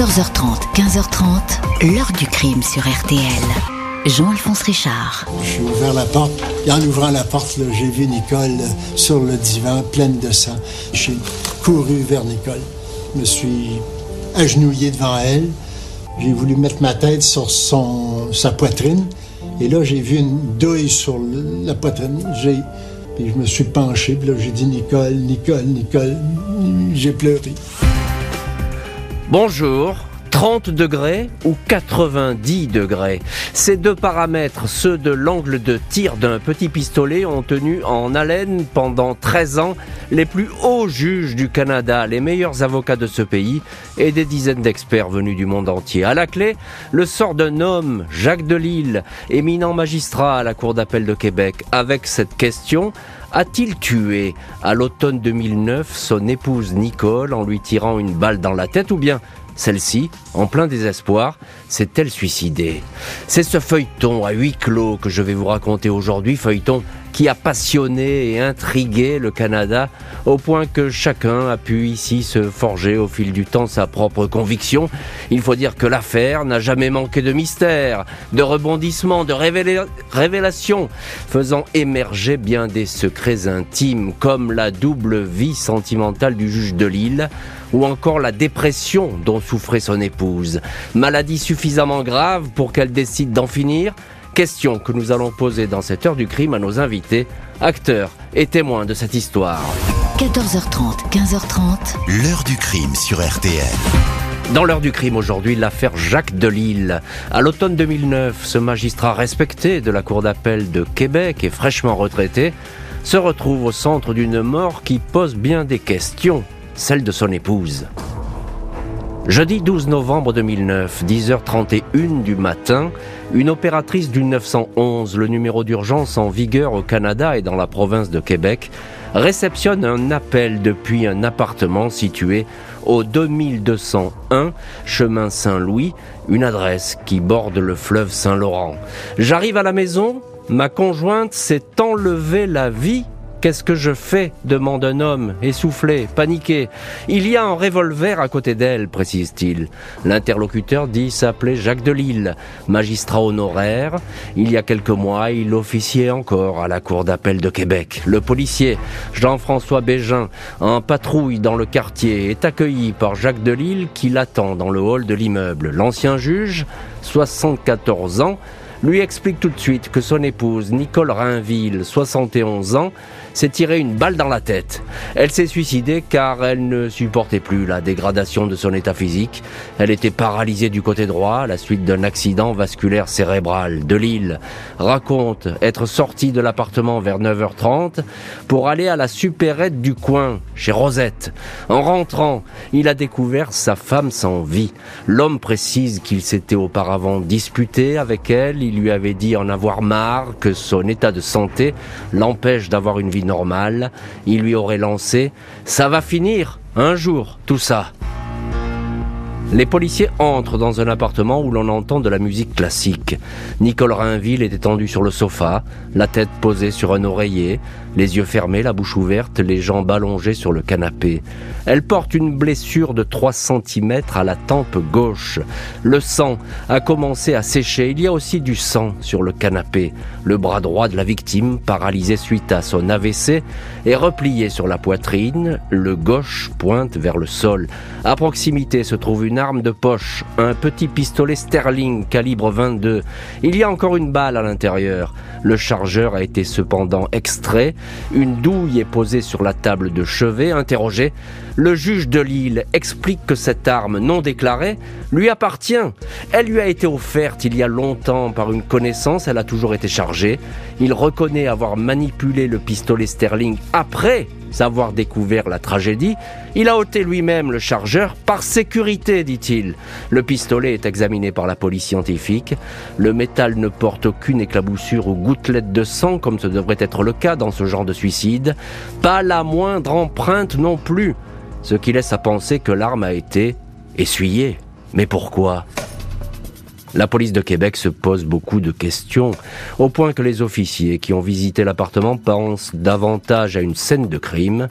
14h30, 15h30, l'heure du crime sur RTL. Jean-Alphonse Richard. J'ai ouvert la porte et en ouvrant la porte, j'ai vu Nicole sur le divan, pleine de sang. J'ai couru vers Nicole. Je me suis agenouillé devant elle. J'ai voulu mettre ma tête sur sa poitrine. Et là, j'ai vu une douille sur la poitrine. Je me suis penché. J'ai dit Nicole, Nicole, Nicole. J'ai pleuré. Bonjour. 30 degrés ou 90 degrés? Ces deux paramètres, ceux de l'angle de tir d'un petit pistolet, ont tenu en haleine pendant 13 ans les plus hauts juges du Canada, les meilleurs avocats de ce pays et des dizaines d'experts venus du monde entier. À la clé, le sort d'un homme, Jacques Delisle, éminent magistrat à la Cour d'appel de Québec, avec cette question a-t-il tué? À l'automne 2009 son épouse Nicole en lui tirant une balle dans la tête ou bien celle-ci, en plein désespoir, s'est-elle suicidée? C'est ce feuilleton à huis clos que je vais vous raconter aujourd'hui, feuilleton qui a passionné et intrigué le Canada au point que chacun a pu ici se forger au fil du temps sa propre conviction. Il faut dire que l'affaire n'a jamais manqué de mystère, de rebondissements, de révélations, faisant émerger bien des secrets intimes comme la double vie sentimentale du juge de Lille ou encore la dépression dont souffrait son épouse. Maladie suffisamment grave pour qu'elle décide d'en finir Question que nous allons poser dans cette heure du crime à nos invités, acteurs et témoins de cette histoire. 14h30, 15h30. L'heure du crime sur RTL. Dans l'heure du crime aujourd'hui, l'affaire Jacques Delisle. À l'automne 2009, ce magistrat respecté de la Cour d'appel de Québec et fraîchement retraité se retrouve au centre d'une mort qui pose bien des questions, celle de son épouse. Jeudi 12 novembre 2009, 10h31 du matin, une opératrice du 911, le numéro d'urgence en vigueur au Canada et dans la province de Québec, réceptionne un appel depuis un appartement situé au 2201 chemin Saint-Louis, une adresse qui borde le fleuve Saint-Laurent. J'arrive à la maison, ma conjointe s'est enlevée la vie Qu'est-ce que je fais demande un homme, essoufflé, paniqué. Il y a un revolver à côté d'elle, précise-t-il. L'interlocuteur dit s'appeler Jacques Delisle, magistrat honoraire. Il y a quelques mois, il officiait encore à la Cour d'appel de Québec. Le policier, Jean-François Bégin, en patrouille dans le quartier, est accueilli par Jacques Delisle qui l'attend dans le hall de l'immeuble. L'ancien juge, 74 ans, lui explique tout de suite que son épouse, Nicole Rainville, 71 ans, s'est tiré une balle dans la tête. Elle s'est suicidée car elle ne supportait plus la dégradation de son état physique. Elle était paralysée du côté droit à la suite d'un accident vasculaire cérébral. De Lille raconte être sortie de l'appartement vers 9h30 pour aller à la supérette du coin, chez Rosette. En rentrant, il a découvert sa femme sans vie. L'homme précise qu'il s'était auparavant disputé avec elle. Il lui avait dit en avoir marre, que son état de santé l'empêche d'avoir une vie normal, il lui aurait lancé ⁇ Ça va finir, un jour, tout ça !⁇ les policiers entrent dans un appartement où l'on entend de la musique classique. Nicole Rainville est étendue sur le sofa, la tête posée sur un oreiller, les yeux fermés, la bouche ouverte, les jambes allongées sur le canapé. Elle porte une blessure de 3 cm à la tempe gauche. Le sang a commencé à sécher. Il y a aussi du sang sur le canapé. Le bras droit de la victime, paralysé suite à son AVC, est replié sur la poitrine. Le gauche pointe vers le sol. À proximité se trouve une arme de poche, un petit pistolet Sterling calibre 22. Il y a encore une balle à l'intérieur. Le chargeur a été cependant extrait. Une douille est posée sur la table de chevet. Interrogé, le juge de Lille explique que cette arme non déclarée lui appartient. Elle lui a été offerte il y a longtemps par une connaissance. Elle a toujours été chargée. Il reconnaît avoir manipulé le pistolet Sterling après savoir découvert la tragédie, il a ôté lui-même le chargeur par sécurité, dit-il. Le pistolet est examiné par la police scientifique. Le métal ne porte aucune éclaboussure ou gouttelette de sang, comme ce devrait être le cas dans ce genre de suicide. Pas la moindre empreinte non plus. Ce qui laisse à penser que l'arme a été essuyée. Mais pourquoi? La police de Québec se pose beaucoup de questions, au point que les officiers qui ont visité l'appartement pensent davantage à une scène de crime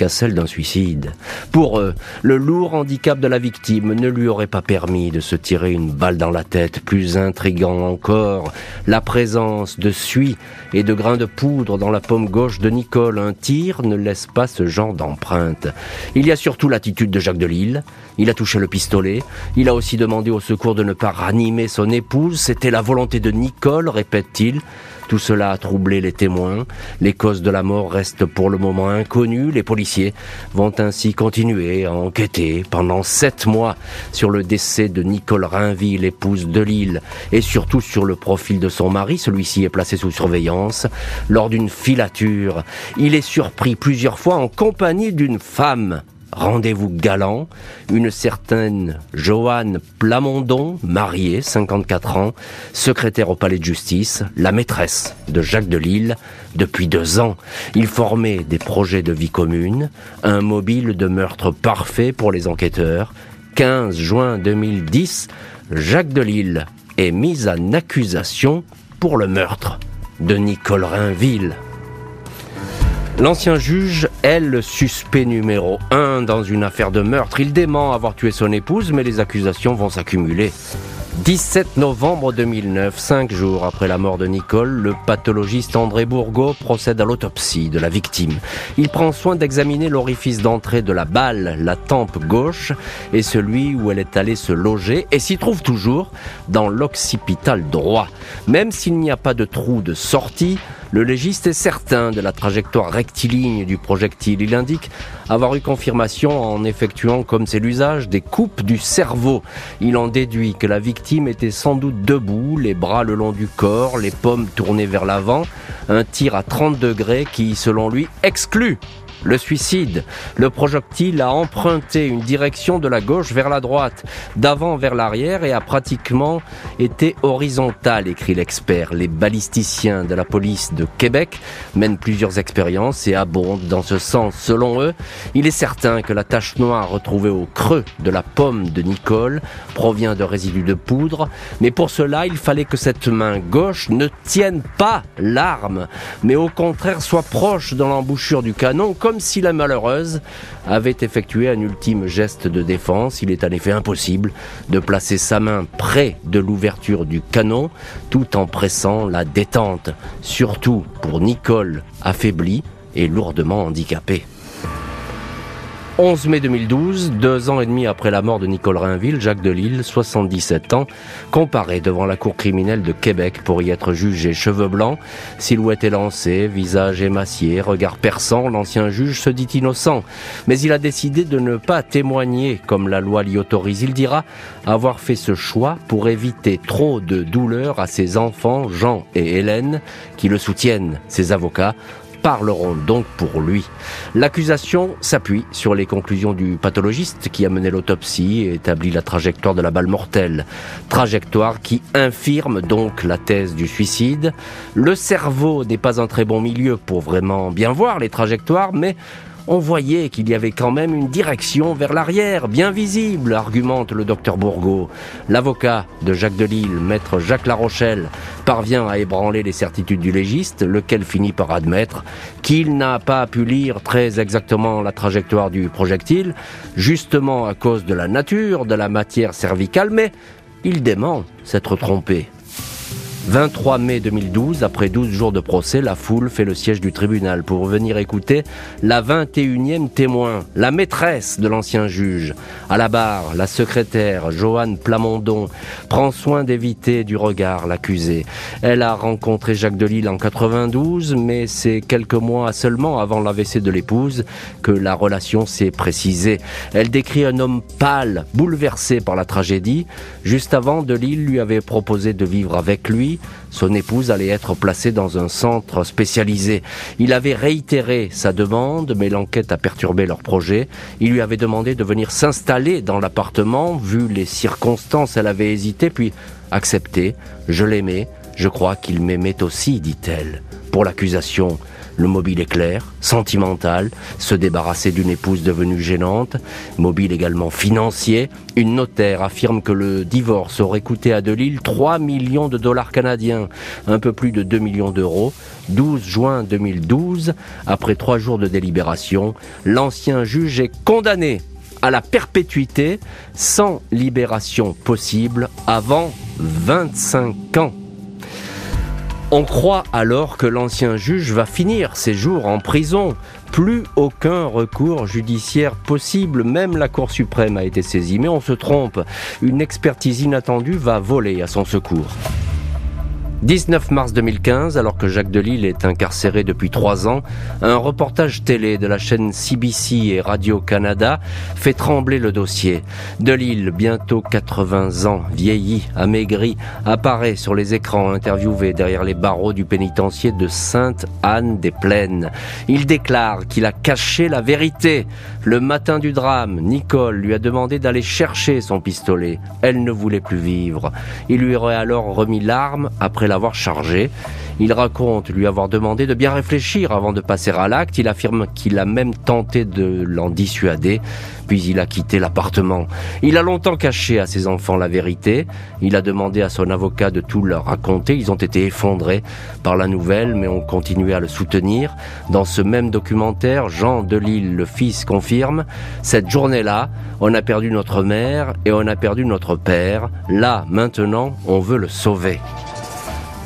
qu'à celle d'un suicide. Pour eux, le lourd handicap de la victime ne lui aurait pas permis de se tirer une balle dans la tête. Plus intrigant encore, la présence de suie et de grains de poudre dans la paume gauche de Nicole. Un tir ne laisse pas ce genre d'empreinte. Il y a surtout l'attitude de Jacques Delisle. Il a touché le pistolet. Il a aussi demandé au secours de ne pas ranimer son épouse. C'était la volonté de Nicole, répète-t-il. Tout cela a troublé les témoins. Les causes de la mort restent pour le moment inconnues. Les policiers vont ainsi continuer à enquêter pendant sept mois sur le décès de Nicole Rainville, épouse de Lille, et surtout sur le profil de son mari. Celui-ci est placé sous surveillance. Lors d'une filature, il est surpris plusieurs fois en compagnie d'une femme rendez-vous galant, une certaine Joanne Plamondon, mariée, 54 ans, secrétaire au palais de justice, la maîtresse de Jacques Delisle depuis deux ans. Il formait des projets de vie commune, un mobile de meurtre parfait pour les enquêteurs. 15 juin 2010, Jacques Delisle est mis en accusation pour le meurtre de Nicole Rainville. L'ancien juge est le suspect numéro un dans une affaire de meurtre. Il dément avoir tué son épouse, mais les accusations vont s'accumuler. 17 novembre 2009, cinq jours après la mort de Nicole, le pathologiste André Bourgault procède à l'autopsie de la victime. Il prend soin d'examiner l'orifice d'entrée de la balle, la tempe gauche, et celui où elle est allée se loger, et s'y trouve toujours dans l'occipital droit. Même s'il n'y a pas de trou de sortie, le légiste est certain de la trajectoire rectiligne du projectile. Il indique avoir eu confirmation en effectuant, comme c'est l'usage, des coupes du cerveau. Il en déduit que la victime était sans doute debout, les bras le long du corps, les pommes tournées vers l'avant, un tir à 30 degrés qui, selon lui, exclut le suicide. Le projectile a emprunté une direction de la gauche vers la droite, d'avant vers l'arrière et a pratiquement été horizontal, écrit l'expert. Les balisticiens de la police de Québec mènent plusieurs expériences et abondent dans ce sens. Selon eux, il est certain que la tache noire retrouvée au creux de la pomme de Nicole provient de résidus de poudre, mais pour cela, il fallait que cette main gauche ne tienne pas l'arme, mais au contraire soit proche dans l'embouchure du canon, comme si la malheureuse avait effectué un ultime geste de défense. Il est en effet impossible de placer sa main près de l'ouverture du canon tout en pressant la détente, surtout pour Nicole affaiblie et lourdement handicapée. 11 mai 2012, deux ans et demi après la mort de Nicole Rainville, Jacques Delisle, 77 ans, comparé devant la cour criminelle de Québec pour y être jugé. Cheveux blancs, silhouette élancée, visage émacié, regard perçant, l'ancien juge se dit innocent. Mais il a décidé de ne pas témoigner comme la loi l'y autorise. Il dira avoir fait ce choix pour éviter trop de douleur à ses enfants, Jean et Hélène, qui le soutiennent. Ses avocats parleront donc pour lui. L'accusation s'appuie sur les conclusions du pathologiste qui a mené l'autopsie et établi la trajectoire de la balle mortelle. Trajectoire qui infirme donc la thèse du suicide. Le cerveau n'est pas un très bon milieu pour vraiment bien voir les trajectoires, mais on voyait qu'il y avait quand même une direction vers l'arrière, bien visible, argumente le docteur Bourgault. L'avocat de Jacques Delisle, maître Jacques Larochelle, parvient à ébranler les certitudes du légiste, lequel finit par admettre qu'il n'a pas pu lire très exactement la trajectoire du projectile, justement à cause de la nature de la matière cervicale, mais il dément s'être trompé. 23 mai 2012, après 12 jours de procès, la foule fait le siège du tribunal pour venir écouter la 21e témoin, la maîtresse de l'ancien juge. À la barre, la secrétaire, Joanne Plamondon, prend soin d'éviter du regard l'accusé. Elle a rencontré Jacques Delisle en 92, mais c'est quelques mois seulement avant l'AVC de l'épouse que la relation s'est précisée. Elle décrit un homme pâle, bouleversé par la tragédie. Juste avant, Delisle lui avait proposé de vivre avec lui son épouse allait être placée dans un centre spécialisé. Il avait réitéré sa demande, mais l'enquête a perturbé leur projet. Il lui avait demandé de venir s'installer dans l'appartement. Vu les circonstances, elle avait hésité, puis accepté. Je l'aimais, je crois qu'il m'aimait aussi, dit-elle. Pour l'accusation, Le mobile est clair, sentimental, se débarrasser d'une épouse devenue gênante, mobile également financier. Une notaire affirme que le divorce aurait coûté à Delille 3 millions de dollars canadiens, un peu plus de 2 millions d'euros. 12 juin 2012, après trois jours de délibération, l'ancien juge est condamné à la perpétuité sans libération possible avant 25 ans. On croit alors que l'ancien juge va finir ses jours en prison. Plus aucun recours judiciaire possible, même la Cour suprême a été saisie. Mais on se trompe, une expertise inattendue va voler à son secours. 19 mars 2015, alors que Jacques Delisle est incarcéré depuis trois ans, un reportage télé de la chaîne CBC et Radio-Canada fait trembler le dossier. Delisle, bientôt 80 ans, vieilli, amaigri, apparaît sur les écrans interviewé derrière les barreaux du pénitencier de Sainte-Anne-des-Plaines. Il déclare qu'il a caché la vérité. Le matin du drame, Nicole lui a demandé d'aller chercher son pistolet. Elle ne voulait plus vivre. Il lui aurait alors remis l'arme après l'avoir chargé. Il raconte lui avoir demandé de bien réfléchir avant de passer à l'acte. Il affirme qu'il a même tenté de l'en dissuader, puis il a quitté l'appartement. Il a longtemps caché à ses enfants la vérité. Il a demandé à son avocat de tout leur raconter. Ils ont été effondrés par la nouvelle, mais ont continué à le soutenir. Dans ce même documentaire, Jean Delille, le fils, confirme Cette journée-là, on a perdu notre mère et on a perdu notre père. Là, maintenant, on veut le sauver.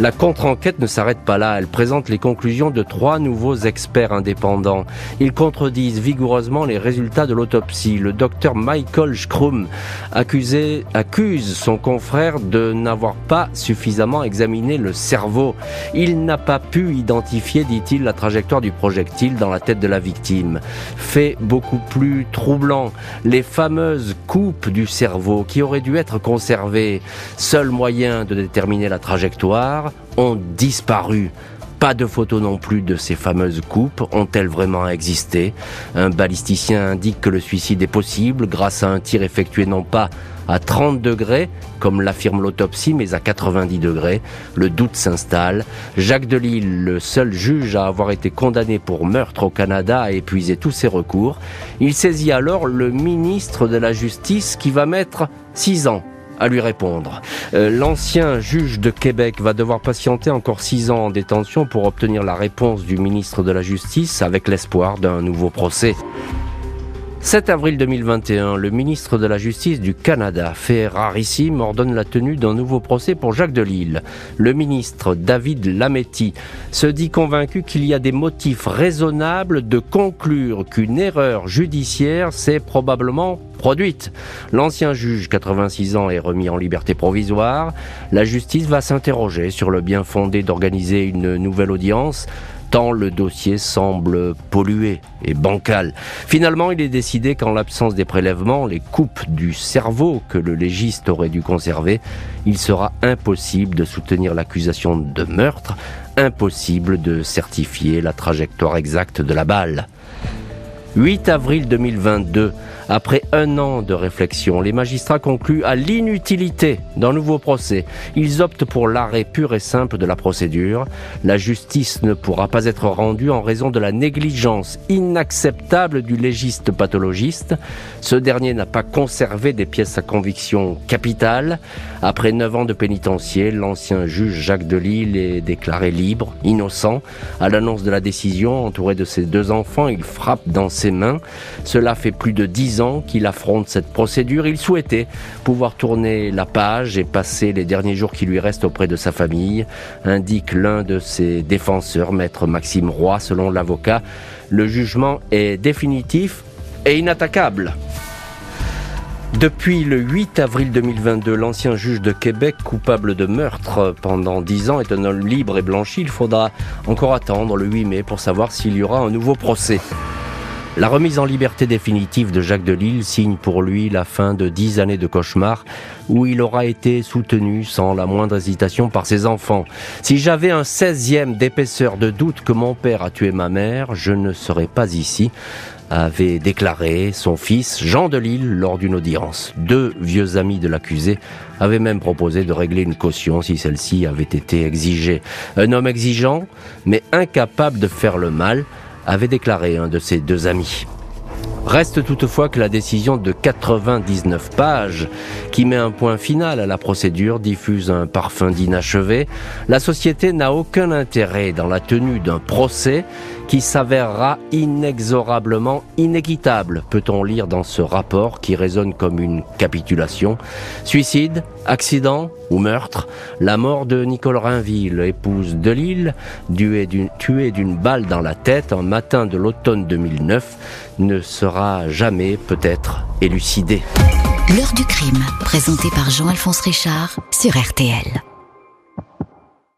La contre-enquête ne s'arrête pas là, elle présente les conclusions de trois nouveaux experts indépendants. Ils contredisent vigoureusement les résultats de l'autopsie. Le docteur Michael Schrum accuse son confrère de n'avoir pas suffisamment examiné le cerveau. Il n'a pas pu identifier, dit-il, la trajectoire du projectile dans la tête de la victime. Fait beaucoup plus troublant, les fameuses coupes du cerveau qui auraient dû être conservées. Seul moyen de déterminer la trajectoire, ont disparu. Pas de photos non plus de ces fameuses coupes. Ont-elles vraiment existé? Un balisticien indique que le suicide est possible grâce à un tir effectué non pas à 30 degrés, comme l'affirme l'autopsie, mais à 90 degrés. Le doute s'installe. Jacques Delisle, le seul juge à avoir été condamné pour meurtre au Canada, a épuisé tous ses recours. Il saisit alors le ministre de la Justice qui va mettre 6 ans à lui répondre. Euh, l'ancien juge de Québec va devoir patienter encore six ans en détention pour obtenir la réponse du ministre de la Justice avec l'espoir d'un nouveau procès. 7 avril 2021, le ministre de la Justice du Canada, fait rarissime, ordonne la tenue d'un nouveau procès pour Jacques Delisle. Le ministre David Lametti se dit convaincu qu'il y a des motifs raisonnables de conclure qu'une erreur judiciaire s'est probablement produite. L'ancien juge, 86 ans, est remis en liberté provisoire. La justice va s'interroger sur le bien fondé d'organiser une nouvelle audience tant le dossier semble pollué et bancal. Finalement, il est décidé qu'en l'absence des prélèvements, les coupes du cerveau que le légiste aurait dû conserver, il sera impossible de soutenir l'accusation de meurtre, impossible de certifier la trajectoire exacte de la balle. 8 avril 2022, après un an de réflexion, les magistrats concluent à l'inutilité d'un nouveau procès. Ils optent pour l'arrêt pur et simple de la procédure. La justice ne pourra pas être rendue en raison de la négligence inacceptable du légiste pathologiste. Ce dernier n'a pas conservé des pièces à conviction capitale. Après neuf ans de pénitencier, l'ancien juge Jacques Delisle est déclaré libre, innocent. À l'annonce de la décision, entouré de ses deux enfants, il frappe dans ses mains. Cela fait plus de dix qu'il affronte cette procédure. Il souhaitait pouvoir tourner la page et passer les derniers jours qui lui restent auprès de sa famille, indique l'un de ses défenseurs, maître Maxime Roy, selon l'avocat. Le jugement est définitif et inattaquable. Depuis le 8 avril 2022, l'ancien juge de Québec, coupable de meurtre pendant 10 ans, est un homme libre et blanchi. Il faudra encore attendre le 8 mai pour savoir s'il y aura un nouveau procès. La remise en liberté définitive de Jacques Delisle signe pour lui la fin de dix années de cauchemar où il aura été soutenu sans la moindre hésitation par ses enfants. Si j'avais un seizième d'épaisseur de doute que mon père a tué ma mère, je ne serais pas ici, avait déclaré son fils Jean de Lille lors d'une audience. Deux vieux amis de l'accusé avaient même proposé de régler une caution si celle-ci avait été exigée. Un homme exigeant, mais incapable de faire le mal, avait déclaré un de ses deux amis. Reste toutefois que la décision de 99 pages, qui met un point final à la procédure, diffuse un parfum d'inachevé. La société n'a aucun intérêt dans la tenue d'un procès qui s'avérera inexorablement inéquitable, peut-on lire dans ce rapport qui résonne comme une capitulation. Suicide, accident ou meurtre, la mort de Nicole Rainville, épouse de Lille, tuée d'une balle dans la tête un matin de l'automne 2009, ne sera jamais peut-être élucidée. L'heure du crime, présenté par Jean-Alphonse Richard sur RTL.